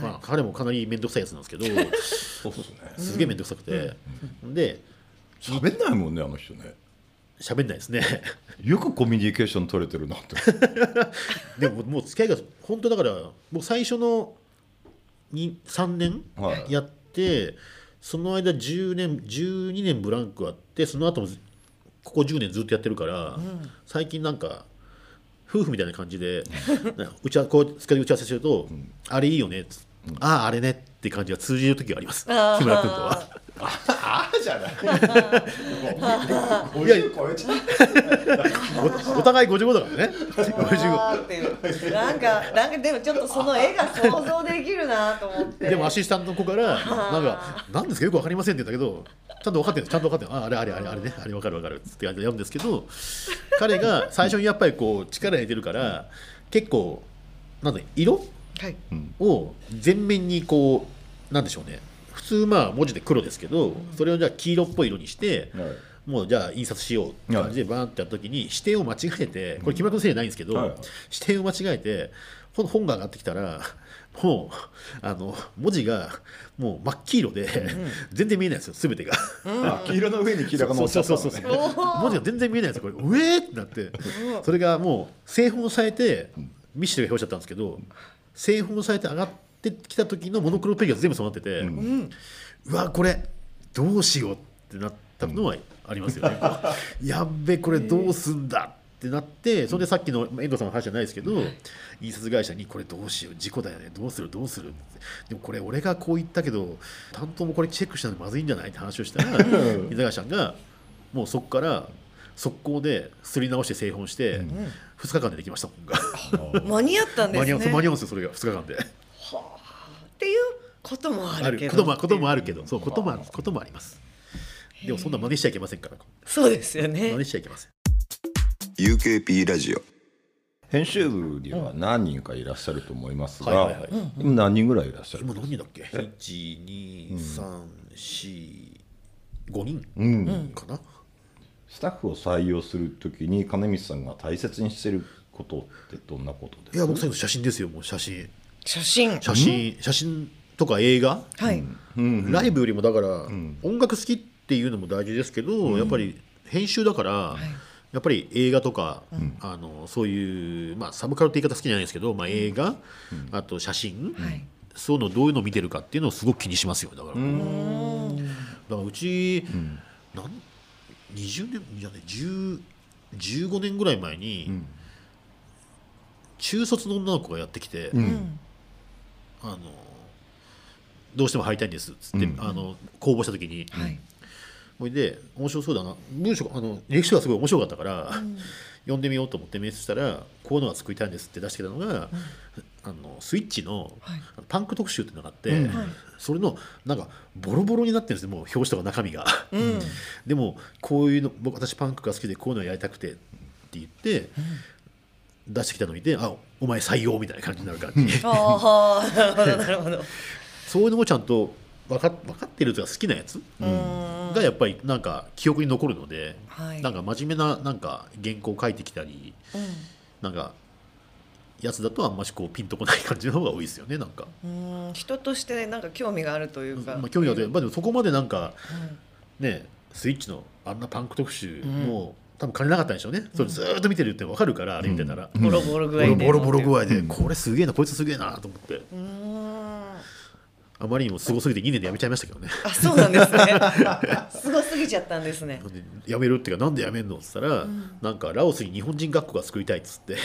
まあ、彼もかなり面倒くさいやつなんですけど。そうっすね。すげえ面倒くさくて、で喋んないもんねあの人ね。喋んないですね。よくコミュニケーション取れてるなって。[LAUGHS] でももう付き合いが本当だから僕最初のに3年はい。やって、その間10年12年ブランクあってその後もずここ10年ずっとやってるから、最近なんか夫婦みたいな感じでうちはこう使い打ち合わせすると「あれいいよね」つあああれね」って感じが通じる時があります。木村君とは。ああじゃない。いや超えちゃうおお互い55だからね。55あーっていう。なんかなんかでもちょっとその絵が想像できるなと思って。でもアシスタントの子から「なんか何ですか？よく分かりません」って言ったけどちゃんと分かってるんですちゃんと分かってるああれあれあれあれねあれ分かる分かるってやるんですけど彼が最初にやっぱりこう力入れてるから結構なんだ色はい。を全面にこうなんでしょうね。普通まあ文字で黒ですけどそれをじゃあ黄色っぽい色にしてはい。もうじゃあ印刷しようって感じでバーンってやった時に指定を間違えてこれ木村君のせいじゃないんですけどはいはい。指定を間違えて本本が上がってきたらもうあの文字がもう真っ黄色で全然見えないんですよ全てが。あ黄色の上に黄色が乗っちゃったのねそうそうそうそう。文字が全然見えないんですよこれ。うえーってなって。それがもう製本されてミッシェルが表紙だったんですけど製本されて上がってきた時のモノクロページが全部そうなってて、うわこれどうしようってなったのはありますよね。[LAUGHS] やっべこれどうすんだってなってそれでさっきの遠藤さんの話じゃないですけど印刷会社にこれどうしよう事故だよねどうするどうするでもこれ俺がこう言ったけど担当もこれチェックしたのまずいんじゃないって話をしたら印刷会社さんがもうそこから速攻ですり直して製本して2日間でできました本が。[LAUGHS] 間に合ったんですね。間に合う間に合うんですよそれが2日間で。っていうこともああるけど。る。こともこともあるけど。そうこともあることもあります。でもそんな真似しちゃいけませんからそうですよね。真似しちゃいけません。UKP ラジオ。編集部には何人かいらっしゃると思いますはいはいはい。が今何人ぐらいいらっしゃる今何人だっけ？12345人うん。かな、スタッフを採用するときに金光さんが大切にしてることってどんなことですか？いや僕最後写真ですよもう写真。写真。写真写真とか映画、はい。ライブよりもだから、音楽好きっていうのも大事ですけど、やっぱり編集だから、やっぱり映画とか、あのそういう、まあ、サブカルって言い方好きじゃないですけど、まあ、映画、あと写真、はい。そういうのどういうのを見てるかっていうのをすごく気にしますよだから。だからうち、なん20年いやね10 15年ぐらい前に、中卒の女の子がやってきて、あのどうしても入りたいんですっつって、あの公募した時に、はい。ほいで面白そうだな。文章あの歴史がすごい面白かったから、[LAUGHS] 読んでみようと思ってメールしたらこういうのが作りたいんですって出してきたのが、あのスイッチのはい。パンク特集っていうのがあって、それのなんかボロボロになってるんですよもう表紙とか中身が。[LAUGHS] でもこういうの僕私パンクが好きでこういうのやりたくてって言って、出してきたのを見てあお前採用みたいな感じになる感じ。[LAUGHS] ああなるほどなるほど。[LAUGHS] そういうのもちゃんと分か分かってるというか好きなやつがやっぱりなんか記憶に残るので、はい。なんか真面目ななんか原稿を書いてきたり、なんかやつだとあんましこうピンとこない感じの方が多いですよねなんか。うん人としてなんか興味があるというか、まあ、興味があって、まあ、でもそこまでなんか、ねスイッチのあんなパンク特集も、多分金なかったんでしょうね、それずーっと見てるって分かるから、あれ見てたら、ボロボロ具合で。ボロボロボロ具合で、これすげえなこいつすげえなと思って、うんあまりにもすごすぎて2年で辞めちゃいましたけどね。あそうなんですね。[LAUGHS] すごすぎちゃったんですね。で辞めるっていうかなんで辞めんのっつったら、なんかラオスに日本人学校が作りたいっつって。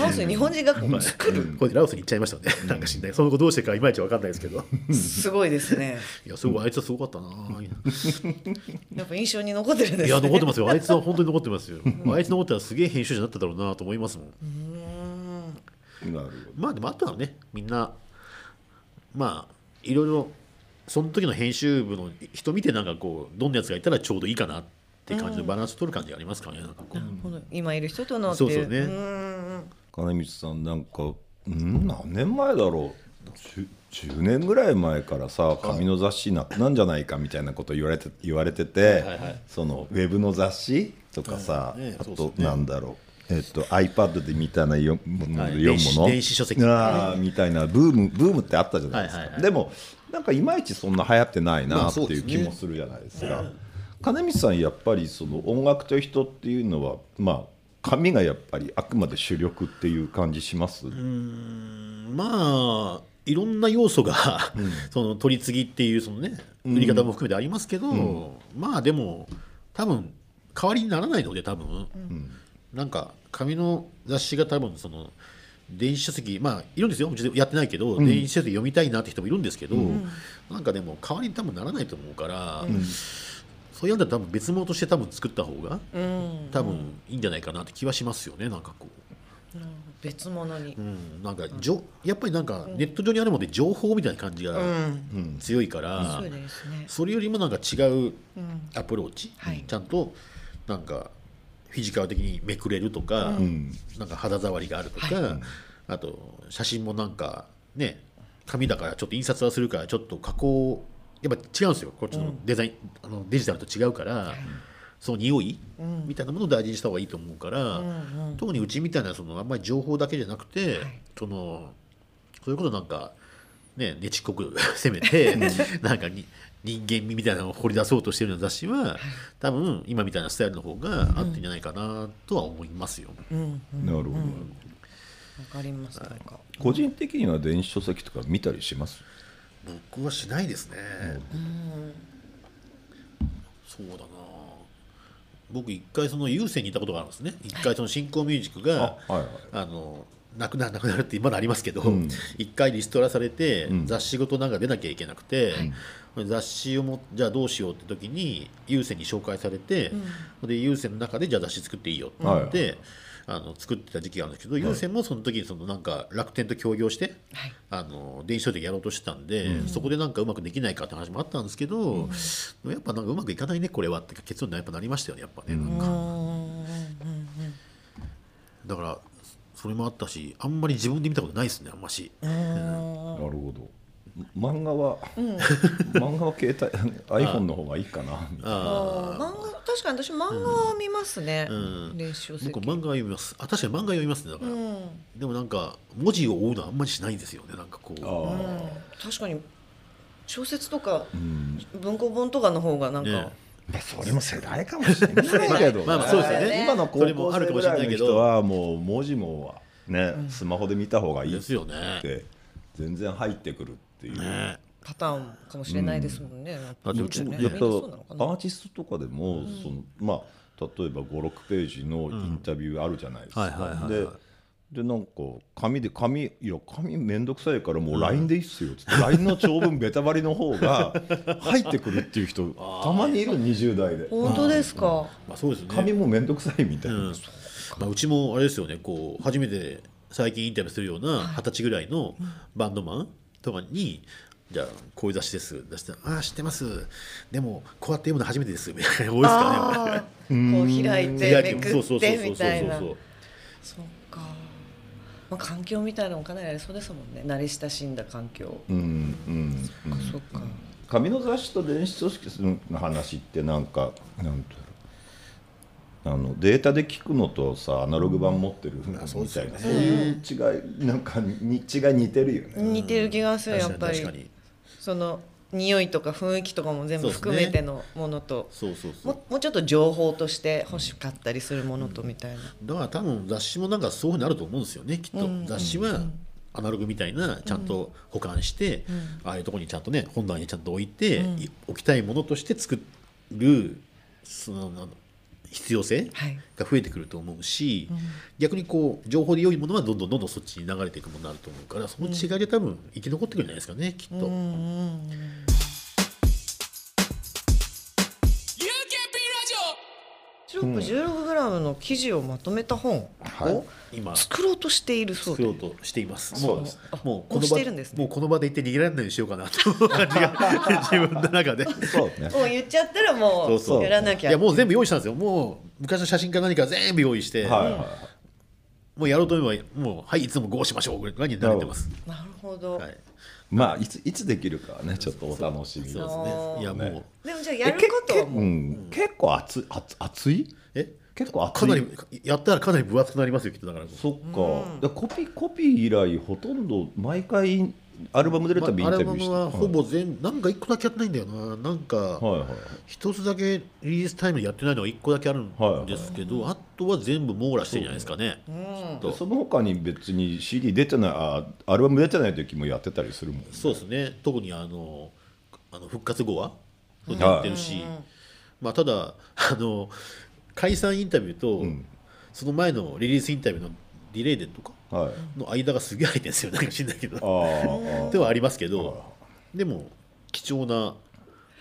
ラオスに日本人学校作る？これでラオスに行っちゃいましたね、なんか知んないその後どうしてかいまいち分かんないですけど。すごいですね。いやすごいあいつはすごかったな、やっぱ印象に残ってるんですね。いや残ってますよ。あいつは本当に残ってますよ。あいつ残ったらすげえ編集者になっただろうなと思いますもん。なるほどまあでもあとはねみんなまあいろいろその時の編集部の人見てなんかこうどんなやつがいたらちょうどいいかなって感じのバランス取る感じがありますからねなんかこう。今いる人とのっていそうそうね。ん。金光さんなんかうん何年前だろう。10, 10年ぐらい前からさ紙の雑誌なくなんじゃないかみたいなこと言われて言われてて、はいはいそのウェブの雑誌とかさ、はいね。あとなんだろう、えっと iPad でみたいな読むものはい読むもの、電子書籍。あーみたいなブームブームってあったじゃないですか、はいはいはい。でもなんかいまいちそんな流行ってないまなっていう気もするじゃないですか。金光さんやっぱりその音楽と人っていうのはまあ紙がやっぱりあくまで主力っていう感じします、まあいろんな要素が、[LAUGHS] その取り次ぎっていうそのね売り方も含めてありますけど、まあでも多分代わりにならないので多分、なんか紙の雑誌が多分その電子書籍まあいるんですよ。うちでやってないけど、電子書籍読みたいなって人もいるんですけど、なんかでも代わりに多分ならないと思うから、そういうんだったら多分別物として多分作った方がうん。多分いいんじゃないかなって気はしますよね。なんかこう。別物に。うん、なんかじょやっぱりなんかネット上にあるもので情報みたいな感じが強いから、それよりもなんか違うアプローチ、はい。ちゃんとなんかフィジカル的にめくれるとか、なんか肌触りがあるとか、あと写真もなんかね紙だからちょっと印刷はするからちょっと加工やっぱ違うんですよ。こっちのデザイン、あのデジタルと違うから、その匂い、みたいなものを大事にした方がいいと思うから、特にうちみたいなそのあんまり情報だけじゃなくて、そのそういうことなんかねねちっこく [LAUGHS] 攻めてなんかに人間味みたいなのを掘り出そうとしてるような雑誌は、多分今みたいなスタイルの方が合ってんじゃないかなとは思いますよ。なるほど、わかります。なんか。個人的には電子書籍とか見たりします？僕はしないですね。そうだな。僕一回その有線にいたことがあるんですね。一回その新興ミュージックがあはいはい。あのなくなるなくなるってまだありますけど、一回リストラされて、雑誌ごとなんか出なきゃいけなくて、雑誌をもじゃあどうしようって時に有線に紹介されて、で有線の中でじゃあ雑誌作っていいよって言って、あの作ってた時期があるんですけど、有線もその時にそのなんか楽天と協業して、はい。あの電子書籍やろうとしてたんで、そこでなんかうまくできないかって話もあったんですけど、やっぱなんかうまくいかないねこれはって結論にやっぱなりましたよねやっぱね。なんか。だからそれもあったしあんまり自分で見たことないですねあんまし。なるほど。漫画は、漫画は携帯 [LAUGHS] iPhone の方がいいかなみたいな。あー。漫画確かに私漫画は見ますね、ん。練習書籍僕漫画は読みます。あ確かに漫画は読みますねだから、うん。でもなんか文字を追うのはあんまりしないんですよねなんかこう。あ確かに小説とか文庫本とかの方がなんか、ねそれも世代かもしれないけど、ね、まあまあそうですよね。今の高それも校あるかもしれ生ぐらないいけど。の人はもう文字もね、スマホで見た方がいいですよね。って全然入ってくるっていう。ね。パターンかもしれないですもんね。だってうちもねやっぱアーティストとかでも、そのまあ例えば56ページのインタビューあるじゃないですか。ででなんか紙で紙いや紙めんどくさいからもう LINE でいいっすよっつって。LINE の長文ベタバリの方が [LAUGHS] 入ってくるっていう人たまにいる20代で。本当ですか？まあそうですよね。紙もめんどくさいみたいな、うん。まあ、うちもあれですよねこう初めて最近インタビューするような二十歳ぐらいのバンドマンとかに「じゃあこういう雑誌です」出して「ああ知ってます。でもこうやって読むの初めてです」みたいな多いですかねこう開いてめくってみたいな。そうか。まあ環境みたいなのもかなりありそうですもんね。慣れ親しんだ環境。うんうんうんそっか。紙の雑誌と電子書式の話ってなんかなんていうの？あのデータで聞くのとさアナログ版持ってるみたいな、そうですよねそういう違いなんかに違い似てるよね。似てる気がするやっぱり確か。にその匂いとか雰囲気とかも全部含めてのものと。ももうちょっと情報として欲しかったりするものとみたいな。だから多分雑誌もなんかそういうふうになると思うんですよねきっと、雑誌はアナログみたいなちゃんと保管して、ああいうところにちゃんとね本棚にちゃんと置いて、い置きたいものとして作るその必要性はい。が増えてくると思うし、逆にこう情報で良いものはどんどんどんどんそっちに流れていくものになると思うからその違いで多分生き残ってくるんじゃないですかねきっと。シロップ16グラムの生地をまとめた本を今作ろうとしているそうで作ろう。としています。もそうですう、もうこの場ですねもうこの場で言って逃げられないようにしようかなという感じが自分の中で。そうねもう言っちゃったらもそうやらなきゃ。いやもう全部用意したんですよ。もう昔の写真か何か全部用意して、はいはいはいもうやろうと思えばもうはいいつもこうしましょうぐらいに慣れてます。なるほど。はい。まあいついつできるかはねちょっとお楽しみそうですあね。ーいやもう、ね。でもじゃあやることはもう。うん、結構熱い熱熱い？え？結構熱い？かなりやったらかなり分厚くなりますよきっとだから。そっか、でコピーコピー以来ほとんど毎回アルバム出るたびインタビューして。ルバムはほぼ全なんか一個だけやってないんだよな。なんか。はいはい。一つだけリリースタイムでやってないのが1個だけあるんですけど、あとは全部網羅してるんじゃないですかね。でその他に別に CD 出てないあアルバム出てない時もやってたりするもんね。そうですね。特にあのあの復活後は？やってるし、まあ、ただあの解散インタビューと、その前のリリースインタビューのディレイデとかはいの間がすげえ入ってるんですよ。なんか知んないけど。ではありますけどでも貴重な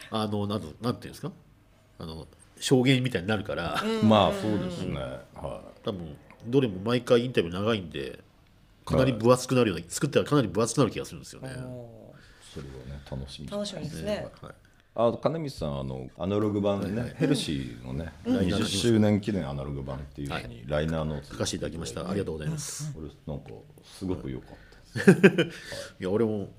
あのなんとなんていうんですか？あの証言みたいになるから。まあそうですね、は多分どれも毎回インタビュー長いんでかなり分厚くなるような作ったらかなり分厚くなる気がするんですよね。い、それはね楽しみ楽しみですね。はい、あ金光さんあのアナログ版ね、ヘルシーのね、ん。20周年記念アナログ版っていうふうにライナーノーツ書かせていただきました。ありがとうございます。これなん。かすごく良かったです、[LAUGHS] いや俺も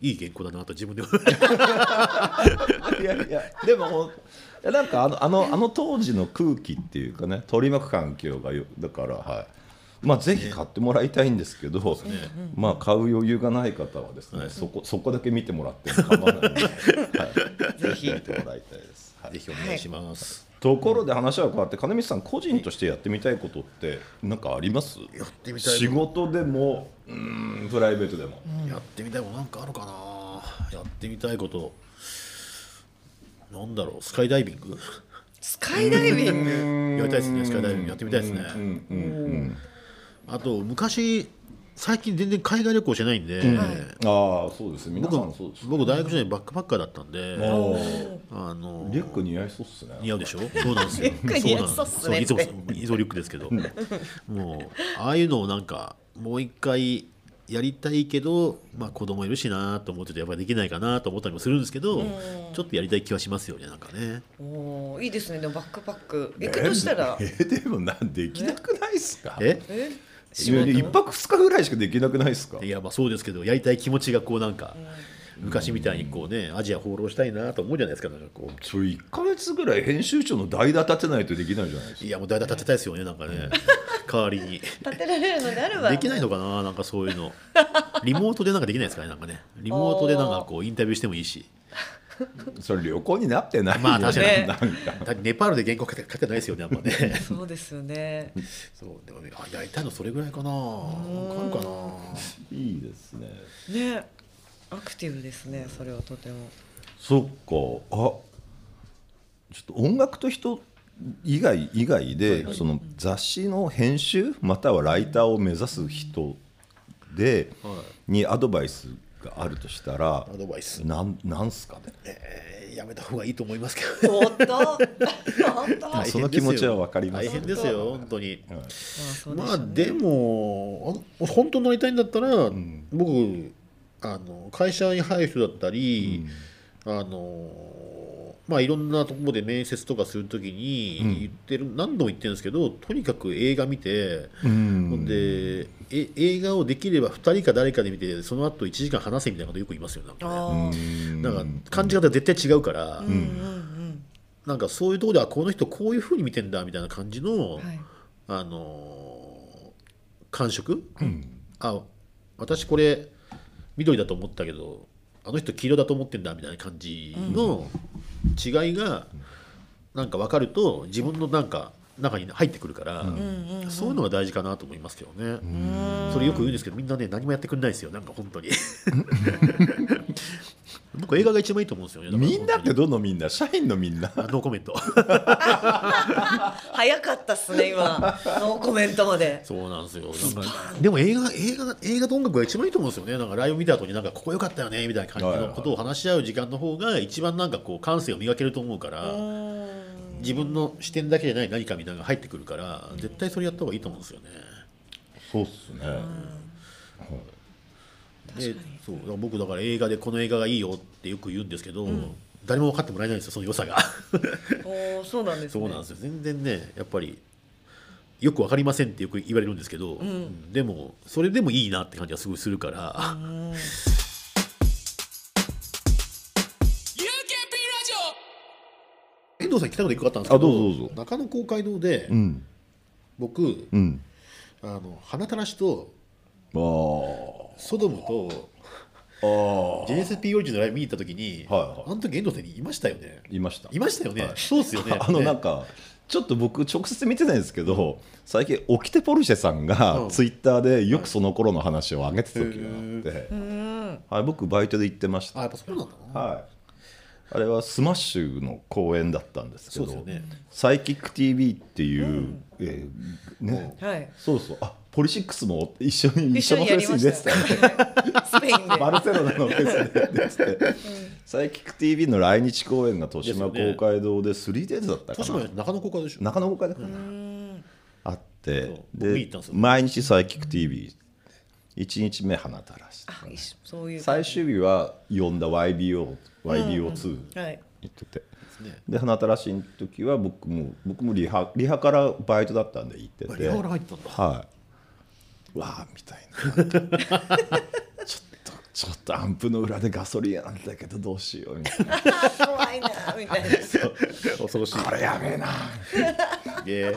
いい原稿だなと自分で [LAUGHS] いやいやでもなんかあのあのあの当時の空気っていうかね取り巻く環境がよだからはいまあぜひ買ってもらいたいんですけど、まあ買う余裕がない方はですね、そこそこだけ見てもらっても構わないので、はい、ぜひ。見てもらいたいです。はい。ぜひお願いします。ところで話は変わって金光さん個人としてやってみたいことって何かあります？やってみたい仕事でもうーんプライベートでも、やってみたいことなんかあるかな。やってみたいこと。なんだろう。スカイダイビング。スカイダイビング？やりたいですね。スカイダイビングやってみたいですね。うんうん。うんあと昔最近全然海外旅行してないんで。ああそうです皆さんそうです僕大学時代バックパッカーだったんで、あのリュック似合いそうっすね。似合うでしょ？そうなんですよ。[LAUGHS] リュック似合いそうっすね。いつもいつもリュックですけど。もうああいうのをなんかもう一回やりたいけど、まあ、子供いるしなと思っててやっぱりできないかなと思ったりもするんですけど、ちょっとやりたい気はしますよねなんかね。おーいいですね。でもバックパック。行くとしたら。えでもなんできなくないっすか？え？え？一泊二日ぐらいしかできなくないっすか？いやまあそうですけどやりたい気持ちがこうなんか、昔みたいにこうねアジア放浪したいなと思うじゃないですかなんかこう。それ1か月ぐらい編集長の代打立てないとできないじゃないですか。いやもう代打立てたいですよねなんかね。代わりに。立てられるのであれば。できないのかななんかそういうの。リモートでなんかできないですかねなんかね。リモートでなんかこうインタビューしてもいいし [LAUGHS] それ旅行になってないよまあ確かに。ねなんか。ネパールで原稿書け書けないですよねあんまね。そうですよね。[LAUGHS] そうでもねあやりたいのそれぐらいかな。わかるかな。いいですね。ね。アクティブですねそれはとても。そっか。あちょっと音楽と人以外以外で、その雑誌の編集またはライターを目指す人で、にアドバイスがあるとしたらアドバイス。なんなんすかね？えーやめた方がいいと思いますけど。おっとおっとまあその気持ちはわかります。大変ですよ本当。に。まあそうでまあでもあ本当になりたいんだったら、僕あの会社に入る人だったり、あのまあいろんなところで面接とかするときに言ってる、何度も言ってるんですけどとにかく映画見て、うん。ほんでえ映画をできれば2人か誰かで見てその後1時間話せみたいなことよく言いますよなんか,、あー。なんか感じ方が絶対違うから、うん。うんなんかそういうところではこの人こういうふうに見てんだみたいな感じの、うんはい。あのー感触、あ私これ緑だと思ったけどあの人黄色だと思ってんだみたいな感じの違いがなんか分かると自分のなんか中に入ってくるから、そういうのが大事かなと思いますけどね。それよく言うんですけどみんなね何もやってくれないですよなんか本当に [LAUGHS] 僕映画が一番いいと思うんですよね。みんなってどのみんな？社員のみんな？あノーコメント。[LAUGHS] 早かったっすね今。ノーコメントまで。そうなんですよ。なんかでも映画映画映画と音楽が一番いいと思うんですよね。なんかライブ見た後になんかここ良かったよねみたいな感じのことを話し合う時間の方が一番なんかこう感性を磨けると思うから自分の視点だけじゃない何かみたいなのが入ってくるから絶対それやった方がいいと思うんですよね。そうっすねでそう僕だから映画でこの映画がいいよってよく言うんですけど、誰も分かってもらえないんですよその良さが。おーそうなんですね。そうなんですよ。全然ねやっぱりよく分かりませんってよく言われるんですけど、うん。でもそれでもいいなって感じがすごいするから、遠藤さん聞きたいこと一個あったんですけどあどうぞどうぞ。中野公会堂で、うん。僕うん。あのハナタラシとあーソドムとあー。ジェネス P オリジンのライブ見に行った時に、はいはい。あの時遠藤さんにいましたよね。いました。いましたよね、はい。そうですよね。[LAUGHS] あのねなんかちょっと僕直接見てないんですけど最近オキテポルシェさんうがん。ツイッターでよくその頃の話を上げてた時があって、うんはい、僕バイトで行ってました。あやっぱそうなんだ。な、はい。あれはスマッシュの公演だったんですけど、ね。サイキック TV っていう、えーね、はい。そうそう。あポリシックスも一緒に一緒のフェスに出てたよね。スペインで。バルセロナのフェスで。出てて、サイキック TV の来日公演が豊島公会堂で 3days だったかな、豊島中野公会堂でしょ。中野公会堂かなあって。で毎日サイキック TV1 日目花たらしあ一緒そういう最終日は呼んだ YBO YBO2 はい。行ってて、ね。で花たらしの時は僕も僕もリハリハからバイトだったんで行ってて。リハから入ったんだ。はいわあみたいな。[LAUGHS] ちょっとちょっとアンプの裏でガソリンなんだけどどうしようみたいな。怖いなみたいな。恐ろしいこれやべえな。え。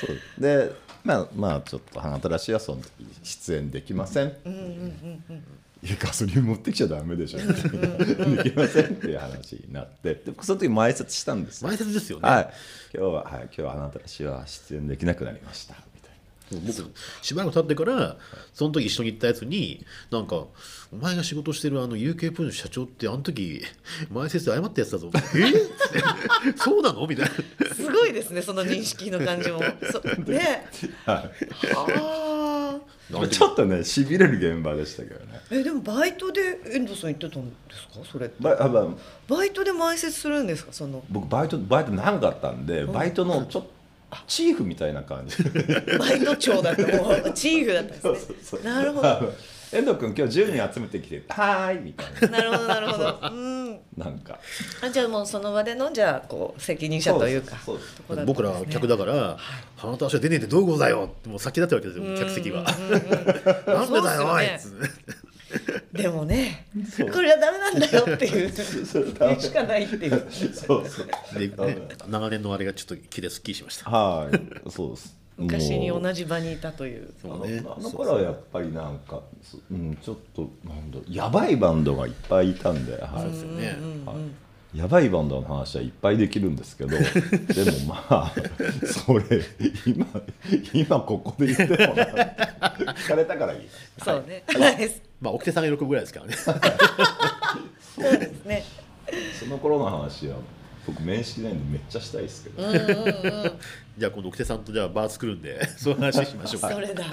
そう。でまあまあちょっと花たらしはその時出演できません,、いやガソリン持ってきちゃダメでしょ。できませんっていう話になって。でその時前説したんですよ。前説ですよね、はい。今日ははい。今日は花たらしは出演できなくなりました僕しばらく経ってからその時一緒に行ったやつになんか「お前が仕事してるあの UK プーの社長ってあの時前説で謝ったやつだぞ」[LAUGHS] え？っそうなの?」みたいな。すごいですねその認識の感じも。そね。ああちょっとねしびれる現場でしたけどね。えでもバイトで遠藤さん行ってたんですか？それって。ばあまあ。バイトで前説するんですか？その。僕バイトバイト長かったんでバイトのちょっとチーフみたいな感じ。バイト長だってもう。チーフだったんですね。そうなるほど。遠藤君今日10人集めてきて「はーい」みたいな。なるほどなるほど。う。ん。なんか。あじゃあもうその場でのじゃあこう責任者というかそうです。とこだったん僕ですね。ら客だから「花と足は出ねえってどういうことだよ」ってもう先立ってるわけですよ客席は「[LAUGHS] なんでだよおい」っつって [LAUGHS] でもねこれはダメなんだよっていう。[LAUGHS] 言う [LAUGHS] しかないっていう。そうそう。で、ね、長年のあれがちょっと気ですっきりしましたはい。そうです。昔に同じ場にいたという。あのそうねあの頃はやっぱりなんか、そうん、ちょっとなんだやばいバンドがいっぱいいたんで、はい。ですよねはいやばいバンドの話はいっぱいできるんですけど [LAUGHS] でもまあそれ今今ここで言ってもな聞かれたからいいそうね。はい。まあ奥手さんが喜ぶぐらいですからねそうですね。その頃の話は僕面識ないんでめっちゃしたいですけど、じゃあ今度奥手さんとじゃあバー作るんで [LAUGHS] そういう話しましょうかそれだ。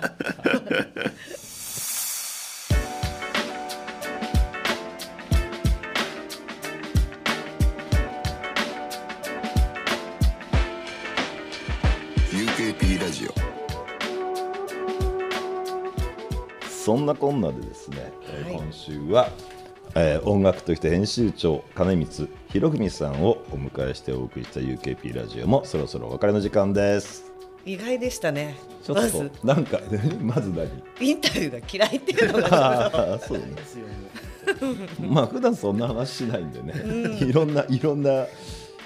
そんなこんなでですね、えーはい。今週は、えー音楽として編集長金光博文さんをお迎えしてお送りした UKP ラジオもそろそろお別れの時間です。意外でしたね。ちょっとなんか [LAUGHS] まず何？インタビューが嫌いっていうのが。[LAUGHS] そうね。まあ普段そんな話しないんでね、いろんないろんな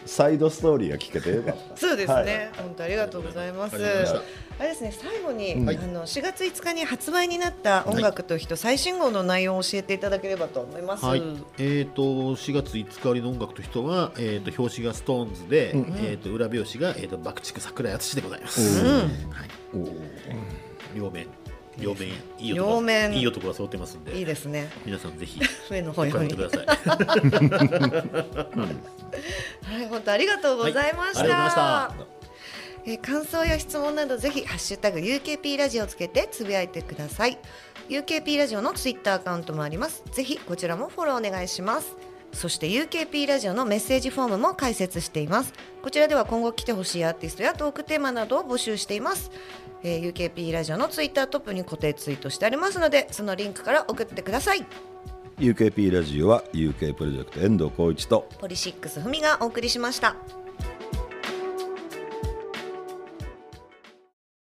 サイドストーリーが聞けてよかった。そうですね、はい。本当ありがとうございます。あれですね、最後に、うんあの4月5日に発売になった音楽と人、最新号の内容を教えていただければと思います。はい、えー、と4月5日割の音楽と人は、えー、と表紙がストーンズで、えー、と裏表紙が、えー、と爆竹桜井敦でございます、はい、両面両面いい男両面。いい男が揃ってますんで。いいですね。皆さんぜひ上のお方に。買い求めはください。[LAUGHS] い、本当ありがとうございました。はいありがとうございました。えー感想や質問などぜひハッシュタグ UKP ラジオをつけてつぶやいてください。UKP ラジオのツイッターアカウントもあります。ぜひこちらもフォローお願いします。そして UKP ラジオのメッセージフォームも開設しています。こちらでは今後来てほしいアーティストやトークテーマなどを募集しています、えー UKP ラジオのツイッタートップに固定ツイートしてありますのでそのリンクから送ってください。UKP ラジオは UK プロジェクト遠藤浩一とポリシックスふみがお送りしました